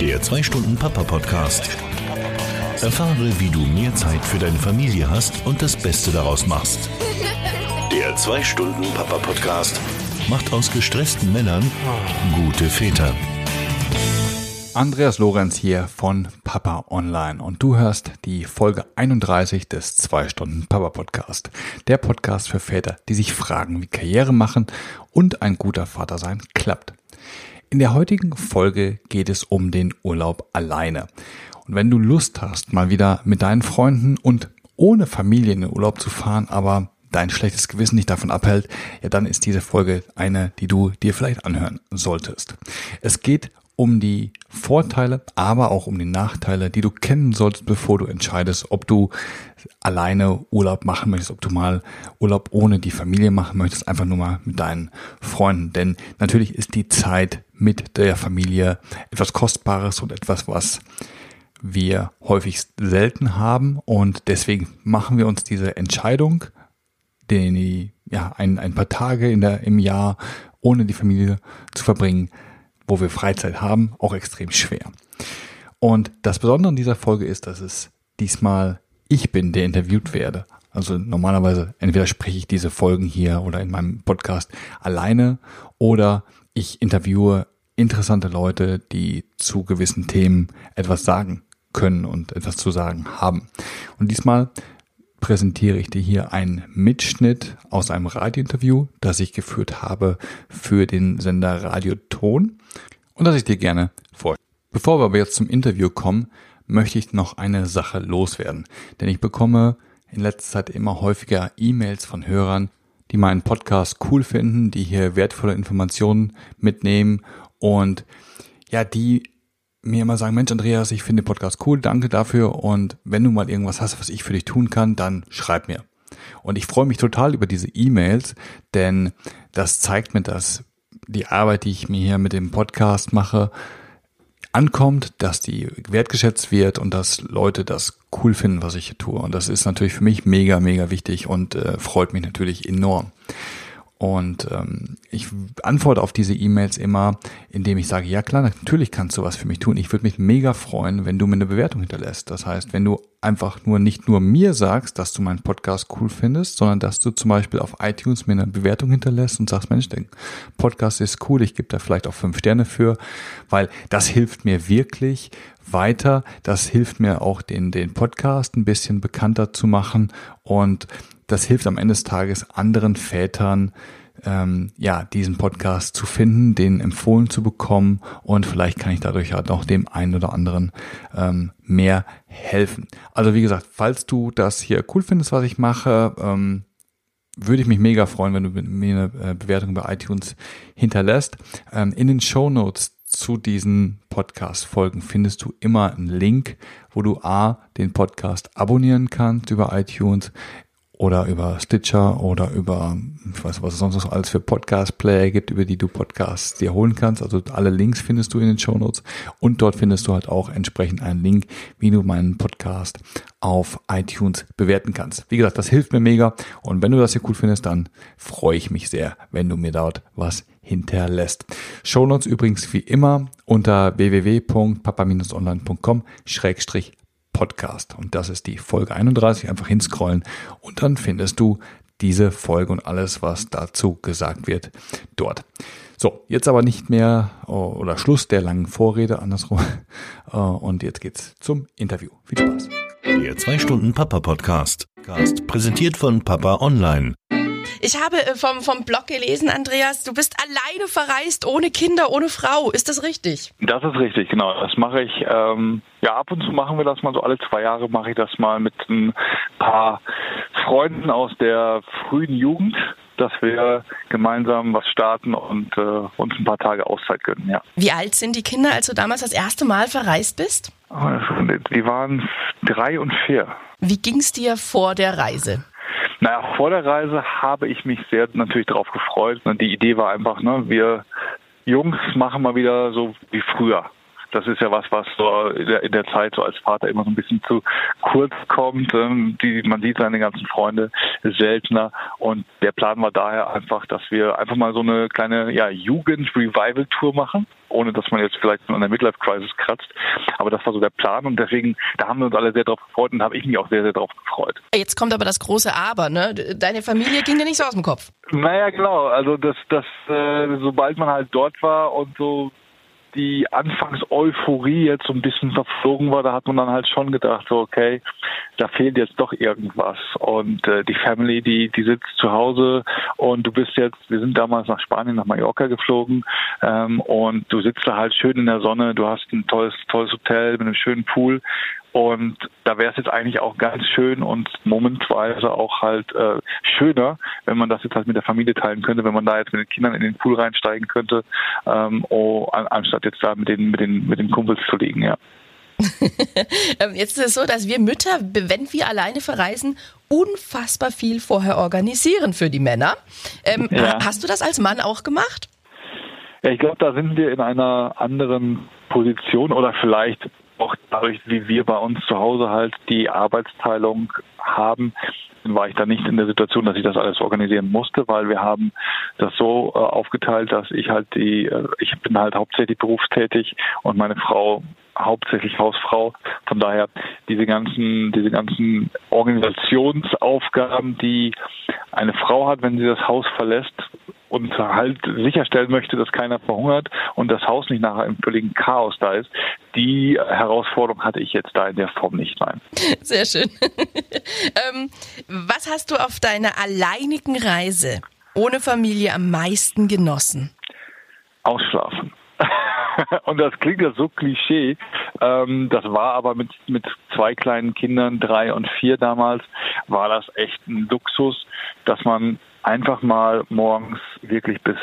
Der 2-Stunden-Papa-Podcast. Erfahre, wie du mehr Zeit für deine Familie hast und das Beste daraus machst. Der 2-Stunden-Papa-Podcast macht aus gestressten Männern gute Väter. Andreas Lorenz hier von Papa Online und du hörst die Folge 31 des 2 Stunden Papa Podcast. Der Podcast für Väter, die sich fragen, wie Karriere machen und ein guter Vater sein klappt. In der heutigen Folge geht es um den Urlaub alleine. Und wenn du Lust hast, mal wieder mit deinen Freunden und ohne Familie in den Urlaub zu fahren, aber dein schlechtes Gewissen nicht davon abhält, ja, dann ist diese Folge eine, die du dir vielleicht anhören solltest. Es geht um die Vorteile, aber auch um die Nachteile, die du kennen solltest, bevor du entscheidest, ob du alleine Urlaub machen möchtest, ob du mal Urlaub ohne die Familie machen möchtest, einfach nur mal mit deinen Freunden. Denn natürlich ist die Zeit mit der Familie etwas Kostbares und etwas, was wir häufig selten haben. Und deswegen machen wir uns diese Entscheidung, den, ja, ein, ein paar Tage in der, im Jahr ohne die Familie zu verbringen, wo wir Freizeit haben, auch extrem schwer. Und das Besondere an dieser Folge ist, dass es diesmal ich bin, der interviewt werde. Also normalerweise entweder spreche ich diese Folgen hier oder in meinem Podcast alleine oder ich interviewe interessante Leute, die zu gewissen Themen etwas sagen können und etwas zu sagen haben. Und diesmal präsentiere ich dir hier einen Mitschnitt aus einem Radiointerview, das ich geführt habe für den Sender Radioton und das ich dir gerne vorstelle. Bevor wir aber jetzt zum Interview kommen, möchte ich noch eine Sache loswerden. Denn ich bekomme in letzter Zeit immer häufiger E-Mails von Hörern, die meinen Podcast cool finden, die hier wertvolle Informationen mitnehmen und ja, die mir immer sagen, Mensch, Andreas, ich finde Podcast cool, danke dafür. Und wenn du mal irgendwas hast, was ich für dich tun kann, dann schreib mir. Und ich freue mich total über diese E-Mails, denn das zeigt mir, dass die Arbeit, die ich mir hier mit dem Podcast mache, ankommt, dass die wertgeschätzt wird und dass Leute das cool finden, was ich hier tue. Und das ist natürlich für mich mega, mega wichtig und äh, freut mich natürlich enorm. Und ähm, ich antworte auf diese E-Mails immer, indem ich sage, ja klar, natürlich kannst du was für mich tun. Ich würde mich mega freuen, wenn du mir eine Bewertung hinterlässt. Das heißt, wenn du einfach nur nicht nur mir sagst, dass du meinen Podcast cool findest, sondern dass du zum Beispiel auf iTunes mir eine Bewertung hinterlässt und sagst, Mensch, der Podcast ist cool, ich gebe da vielleicht auch fünf Sterne für, weil das hilft mir wirklich weiter. Das hilft mir auch, den, den Podcast ein bisschen bekannter zu machen und das hilft am Ende des Tages anderen Vätern, ähm, ja, diesen Podcast zu finden, den empfohlen zu bekommen und vielleicht kann ich dadurch halt auch dem einen oder anderen ähm, mehr helfen. Also wie gesagt, falls du das hier cool findest, was ich mache, ähm, würde ich mich mega freuen, wenn du mir eine äh, Bewertung bei iTunes hinterlässt. Ähm, in den Show Notes zu diesen Podcast-Folgen findest du immer einen Link, wo du A, den Podcast abonnieren kannst über iTunes oder über Stitcher oder über, ich weiß was es sonst noch alles für Podcast-Player gibt, über die du Podcasts dir holen kannst. Also alle Links findest du in den Show Notes und dort findest du halt auch entsprechend einen Link, wie du meinen Podcast auf iTunes bewerten kannst. Wie gesagt, das hilft mir mega und wenn du das hier cool findest, dann freue ich mich sehr, wenn du mir dort was hinterlässt. Show Notes übrigens wie immer unter www.papa-online.com Podcast. Und das ist die Folge 31. Einfach hinscrollen und dann findest du diese Folge und alles, was dazu gesagt wird, dort. So, jetzt aber nicht mehr oh, oder Schluss der langen Vorrede, andersrum. Äh, und jetzt geht's zum Interview. Viel Spaß. Der 2 Stunden Papa Podcast. Präsentiert von Papa Online. Ich habe äh, vom, vom Blog gelesen, Andreas, du bist alleine verreist, ohne Kinder, ohne Frau. Ist das richtig? Das ist richtig, genau. Das mache ich, ähm, ja, ab und zu machen wir das mal so. Alle zwei Jahre mache ich das mal mit ein paar Freunden aus der frühen Jugend dass wir gemeinsam was starten und äh, uns ein paar Tage Auszeit gönnen, ja. Wie alt sind die Kinder, als du damals das erste Mal verreist bist? Die waren drei und vier. Wie ging es dir vor der Reise? Naja, vor der Reise habe ich mich sehr natürlich darauf gefreut. Die Idee war einfach, ne, wir Jungs machen mal wieder so wie früher. Das ist ja was, was so in der, in der Zeit so als Vater immer so ein bisschen zu kurz kommt. Ähm, die, man sieht seine ganzen Freunde seltener. Und der Plan war daher einfach, dass wir einfach mal so eine kleine ja, Jugend-Revival-Tour machen ohne dass man jetzt vielleicht an der Midlife-Crisis kratzt. Aber das war so der Plan und deswegen, da haben wir uns alle sehr drauf gefreut und habe ich mich auch sehr, sehr drauf gefreut. Jetzt kommt aber das große Aber, ne? Deine Familie ging dir nicht so aus dem Kopf. Naja, genau. Also das, das, äh, sobald man halt dort war und so die Anfangs-Euphorie jetzt so ein bisschen verflogen war, da hat man dann halt schon gedacht, so, okay, da fehlt jetzt doch irgendwas. Und äh, die Family, die, die sitzt zu Hause und du bist jetzt, wir sind damals nach Spanien, nach Mallorca geflogen ähm, und du sitzt da halt schön in der Sonne, du hast ein tolles, tolles Hotel mit einem schönen Pool und da wäre es jetzt eigentlich auch ganz schön und momentweise auch halt äh, schöner, wenn man das jetzt halt mit der Familie teilen könnte, wenn man da jetzt mit den Kindern in den Pool reinsteigen könnte, ähm, oh, an, anstatt jetzt da mit den, mit den, mit den Kumpels zu liegen, ja. Ähm, jetzt ist es so, dass wir Mütter, wenn wir alleine verreisen, unfassbar viel vorher organisieren für die Männer. Ähm, ja. Hast du das als Mann auch gemacht? Ja, ich glaube, da sind wir in einer anderen Position oder vielleicht auch dadurch, wie wir bei uns zu Hause halt die Arbeitsteilung haben, war ich da nicht in der Situation, dass ich das alles organisieren musste, weil wir haben das so äh, aufgeteilt, dass ich halt die, äh, ich bin halt hauptsächlich berufstätig und meine Frau hauptsächlich Hausfrau. Von daher diese ganzen, diese ganzen Organisationsaufgaben, die eine Frau hat, wenn sie das Haus verlässt, und halt sicherstellen möchte, dass keiner verhungert und das Haus nicht nachher im völligen Chaos da ist. Die Herausforderung hatte ich jetzt da in der Form nicht. Nein. Sehr schön. ähm, was hast du auf deiner alleinigen Reise ohne Familie am meisten genossen? Ausschlafen. und das klingt ja so Klischee. Ähm, das war aber mit, mit zwei kleinen Kindern, drei und vier damals, war das echt ein Luxus, dass man einfach mal morgens wirklich bis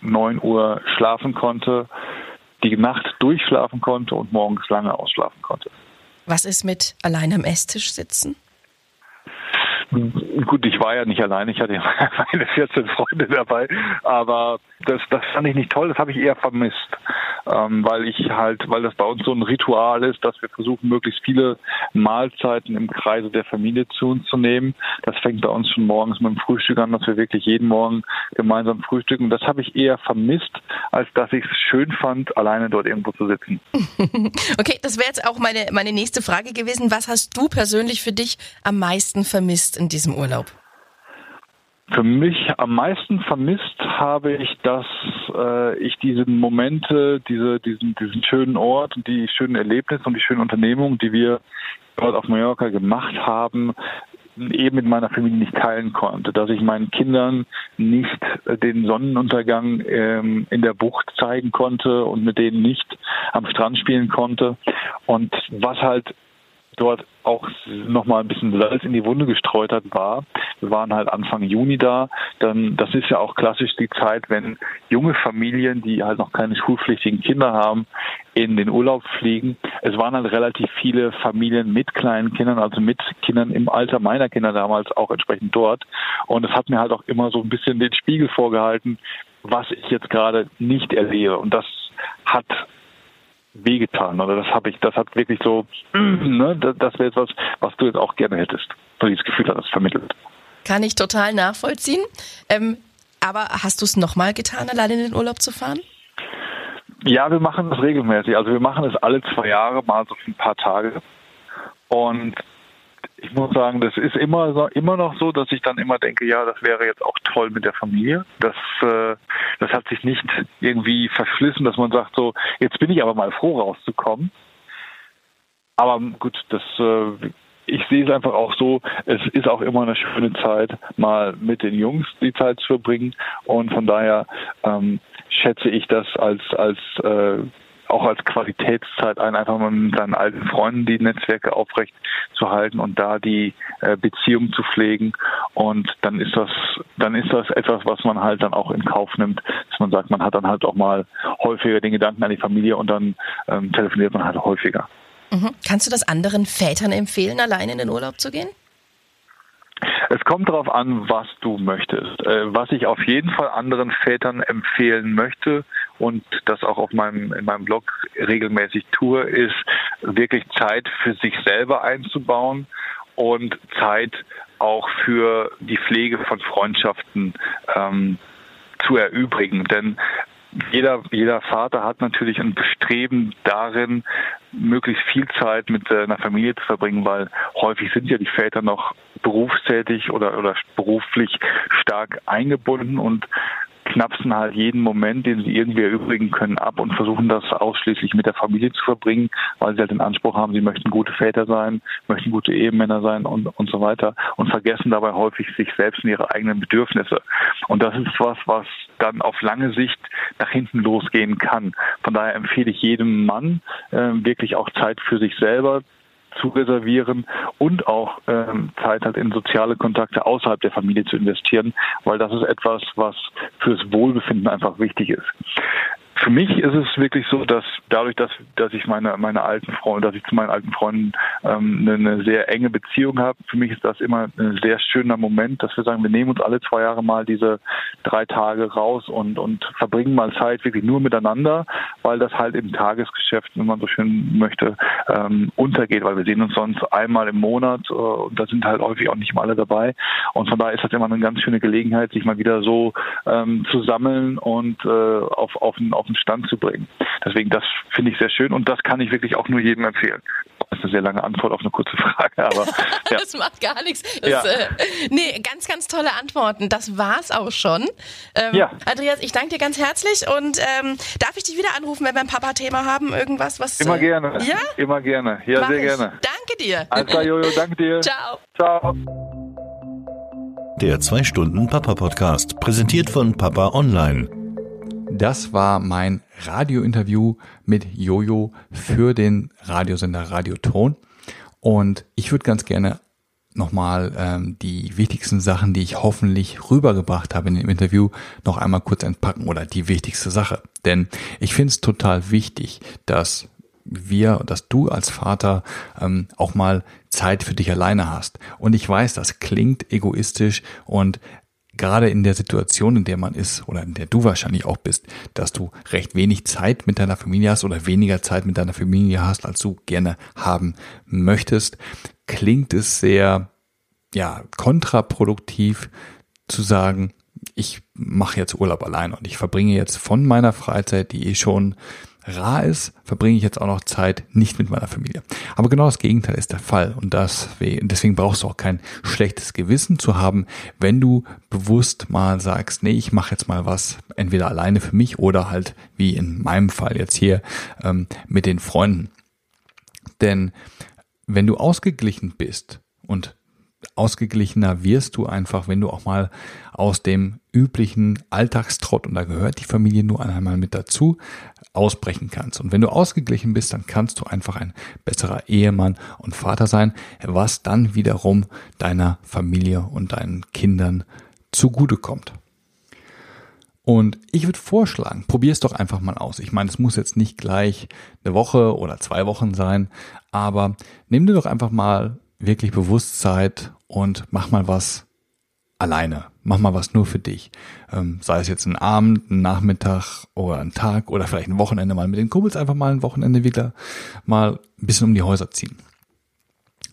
9 Uhr schlafen konnte, die Nacht durchschlafen konnte und morgens lange ausschlafen konnte. Was ist mit allein am Esstisch sitzen? Gut, ich war ja nicht allein, ich hatte ja meine 14 Freunde dabei, aber das, das fand ich nicht toll, das habe ich eher vermisst ähm, weil ich halt, weil das bei uns so ein Ritual ist, dass wir versuchen, möglichst viele Mahlzeiten im Kreise der Familie zu uns zu nehmen. Das fängt bei uns schon morgens mit dem Frühstück an, dass wir wirklich jeden Morgen gemeinsam frühstücken. Das habe ich eher vermisst, als dass ich es schön fand, alleine dort irgendwo zu sitzen. okay, das wäre jetzt auch meine, meine nächste Frage gewesen. Was hast du persönlich für dich am meisten vermisst in diesem Urlaub? Für mich am meisten vermisst habe ich, dass äh, ich diese Momente, diese, diesen, diesen schönen Ort und die schönen Erlebnisse und die schönen Unternehmungen, die wir dort auf Mallorca gemacht haben, eben mit meiner Familie nicht teilen konnte, dass ich meinen Kindern nicht den Sonnenuntergang ähm, in der Bucht zeigen konnte und mit denen nicht am Strand spielen konnte. Und was halt dort auch nochmal ein bisschen Salz in die Wunde gestreut hat, war, wir waren halt Anfang Juni da, dann, das ist ja auch klassisch die Zeit, wenn junge Familien, die halt noch keine schulpflichtigen Kinder haben, in den Urlaub fliegen. Es waren halt relativ viele Familien mit kleinen Kindern, also mit Kindern im Alter meiner Kinder damals auch entsprechend dort. Und es hat mir halt auch immer so ein bisschen den Spiegel vorgehalten, was ich jetzt gerade nicht erlebe. Und das hat wehgetan. Oder das habe ich, das hat wirklich so, ne, das wäre etwas, was du jetzt auch gerne hättest. So dieses Gefühl hat das vermittelt. Kann ich total nachvollziehen. Ähm, aber hast du es nochmal getan, alleine in den Urlaub zu fahren? Ja, wir machen das regelmäßig. Also wir machen es alle zwei Jahre mal so für ein paar Tage. Und ich muss sagen, das ist immer so, immer noch so, dass ich dann immer denke, ja, das wäre jetzt auch toll mit der Familie. Das, äh, das hat sich nicht irgendwie verschlissen, dass man sagt, so, jetzt bin ich aber mal froh rauszukommen. Aber gut, das, äh, ich sehe es einfach auch so, es ist auch immer eine schöne Zeit, mal mit den Jungs die Zeit zu verbringen. Und von daher ähm, schätze ich das als, als äh, auch als Qualitätszeit ein, einfach mal mit seinen alten Freunden die Netzwerke aufrecht zu halten und da die äh, Beziehung zu pflegen. Und dann ist das, dann ist das etwas, was man halt dann auch in Kauf nimmt, dass man sagt, man hat dann halt auch mal häufiger den Gedanken an die Familie und dann ähm, telefoniert man halt häufiger. Mhm. Kannst du das anderen Vätern empfehlen, allein in den Urlaub zu gehen? Es kommt darauf an, was du möchtest. Äh, was ich auf jeden Fall anderen Vätern empfehlen möchte und das auch auf meinem, in meinem Blog regelmäßig tue, ist wirklich Zeit für sich selber einzubauen und Zeit auch für die Pflege von Freundschaften ähm, zu erübrigen. Denn jeder, jeder Vater hat natürlich ein Bestreben darin, möglichst viel Zeit mit einer Familie zu verbringen, weil häufig sind ja die Väter noch berufstätig oder, oder beruflich stark eingebunden und knapsen halt jeden Moment, den sie irgendwie erübrigen können, ab und versuchen das ausschließlich mit der Familie zu verbringen, weil sie halt den Anspruch haben, sie möchten gute Väter sein, möchten gute Ehemänner sein und, und so weiter und vergessen dabei häufig sich selbst und ihre eigenen Bedürfnisse. Und das ist was, was dann auf lange Sicht nach hinten losgehen kann. Von daher empfehle ich jedem Mann äh, wirklich auch Zeit für sich selber zu reservieren und auch ähm, Zeit halt in soziale Kontakte außerhalb der Familie zu investieren, weil das ist etwas, was fürs Wohlbefinden einfach wichtig ist für mich ist es wirklich so, dass dadurch, dass, dass ich meine, meine alten Freunde, dass ich zu meinen alten Freunden ähm, eine, sehr enge Beziehung habe, für mich ist das immer ein sehr schöner Moment, dass wir sagen, wir nehmen uns alle zwei Jahre mal diese drei Tage raus und, und verbringen mal Zeit wirklich nur miteinander, weil das halt im Tagesgeschäft, wenn man so schön möchte, ähm, untergeht, weil wir sehen uns sonst einmal im Monat äh, und da sind halt häufig auch nicht mal alle dabei. Und von daher ist das immer eine ganz schöne Gelegenheit, sich mal wieder so ähm, zu sammeln und äh, auf, auf, auf auf den Stand zu bringen. Deswegen, das finde ich sehr schön und das kann ich wirklich auch nur jedem empfehlen. Das ist eine sehr lange Antwort auf eine kurze Frage, aber ja. das macht gar nichts. Das, ja. äh, nee, ganz, ganz tolle Antworten. Das war's auch schon. Ähm, ja. Andreas, ich danke dir ganz herzlich und ähm, darf ich dich wieder anrufen, wenn wir ein Papa-Thema haben? Irgendwas, was. Immer äh, gerne. Ja? Immer gerne. Ja, Mach sehr ich. gerne. Danke dir. Alles klar, Jojo, danke dir. Ciao. Ciao. Der 2-Stunden-Papa-Podcast, präsentiert von Papa Online. Das war mein Radiointerview mit Jojo für den Radiosender Radioton. Und ich würde ganz gerne nochmal ähm, die wichtigsten Sachen, die ich hoffentlich rübergebracht habe in dem Interview, noch einmal kurz entpacken oder die wichtigste Sache. Denn ich finde es total wichtig, dass wir, dass du als Vater ähm, auch mal Zeit für dich alleine hast. Und ich weiß, das klingt egoistisch und gerade in der Situation, in der man ist oder in der du wahrscheinlich auch bist, dass du recht wenig Zeit mit deiner Familie hast oder weniger Zeit mit deiner Familie hast, als du gerne haben möchtest, klingt es sehr ja kontraproduktiv zu sagen, ich mache jetzt Urlaub allein und ich verbringe jetzt von meiner Freizeit, die eh schon rar ist, verbringe ich jetzt auch noch Zeit nicht mit meiner Familie. Aber genau das Gegenteil ist der Fall. Und das, deswegen brauchst du auch kein schlechtes Gewissen zu haben, wenn du bewusst mal sagst, nee, ich mache jetzt mal was, entweder alleine für mich oder halt, wie in meinem Fall jetzt hier, ähm, mit den Freunden. Denn wenn du ausgeglichen bist und ausgeglichener wirst du einfach, wenn du auch mal aus dem üblichen Alltagstrott, und da gehört die Familie nur einmal mit dazu, ausbrechen kannst. Und wenn du ausgeglichen bist, dann kannst du einfach ein besserer Ehemann und Vater sein, was dann wiederum deiner Familie und deinen Kindern zugutekommt. Und ich würde vorschlagen, probier es doch einfach mal aus. Ich meine, es muss jetzt nicht gleich eine Woche oder zwei Wochen sein, aber nimm dir doch einfach mal wirklich Bewusstsein und mach mal was alleine. Mach mal was nur für dich. Ähm, sei es jetzt ein Abend, ein Nachmittag oder ein Tag oder vielleicht ein Wochenende mal mit den Kumpels einfach mal ein Wochenende wieder mal ein bisschen um die Häuser ziehen.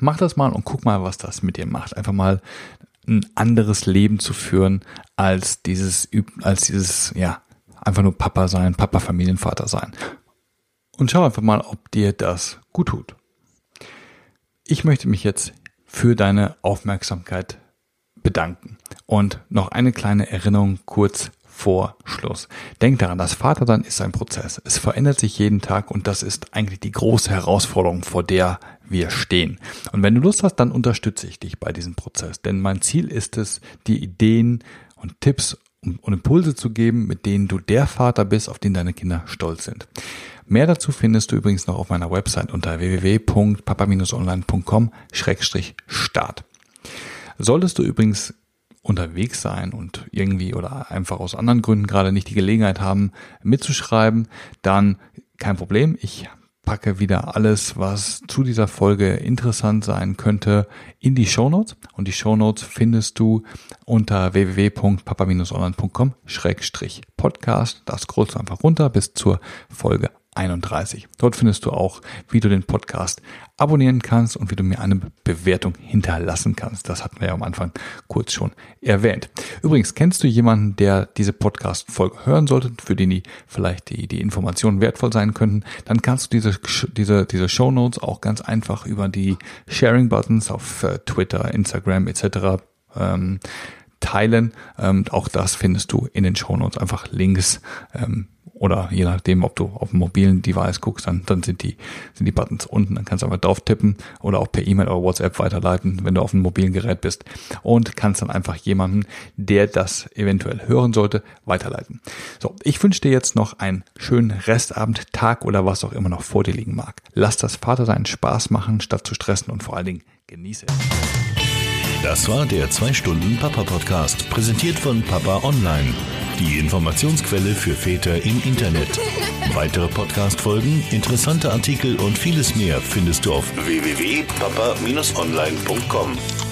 Mach das mal und guck mal, was das mit dir macht. Einfach mal ein anderes Leben zu führen als dieses, als dieses, ja, einfach nur Papa sein, Papa Familienvater sein. Und schau einfach mal, ob dir das gut tut. Ich möchte mich jetzt für deine Aufmerksamkeit bedanken. Und noch eine kleine Erinnerung kurz vor Schluss. Denk daran, das Vatersein ist ein Prozess. Es verändert sich jeden Tag und das ist eigentlich die große Herausforderung, vor der wir stehen. Und wenn du Lust hast, dann unterstütze ich dich bei diesem Prozess. Denn mein Ziel ist es, die Ideen und Tipps und Impulse zu geben, mit denen du der Vater bist, auf den deine Kinder stolz sind. Mehr dazu findest du übrigens noch auf meiner Website unter www.papa-online.com-start. Solltest du übrigens unterwegs sein und irgendwie oder einfach aus anderen Gründen gerade nicht die Gelegenheit haben mitzuschreiben, dann kein Problem. Ich packe wieder alles, was zu dieser Folge interessant sein könnte, in die Shownotes. Und die Shownotes findest du unter www.papa-online.com-podcast. Da scrollst du einfach runter bis zur Folge 31. Dort findest du auch, wie du den Podcast abonnieren kannst und wie du mir eine Bewertung hinterlassen kannst. Das hatten wir ja am Anfang kurz schon erwähnt. Übrigens, kennst du jemanden, der diese Podcast-Folge hören sollte, für den die vielleicht die, die Informationen wertvoll sein könnten? Dann kannst du diese, diese, diese Show Notes auch ganz einfach über die Sharing-Buttons auf äh, Twitter, Instagram etc. Ähm, teilen. Ähm, auch das findest du in den Show Notes einfach links. Ähm, oder je nachdem, ob du auf dem mobilen Device guckst, dann, dann sind die, sind die Buttons unten. Dann kannst du einfach drauf tippen oder auch per E-Mail oder WhatsApp weiterleiten, wenn du auf einem mobilen Gerät bist und kannst dann einfach jemanden, der das eventuell hören sollte, weiterleiten. So, ich wünsche dir jetzt noch einen schönen Restabend, Tag oder was auch immer noch vor dir liegen mag. Lass das Vatersein Spaß machen, statt zu stressen und vor allen Dingen genieße. Das war der 2-Stunden-Papa-Podcast, präsentiert von Papa Online. Die Informationsquelle für Väter im Internet. Weitere Podcast-Folgen, interessante Artikel und vieles mehr findest du auf www.papa-online.com.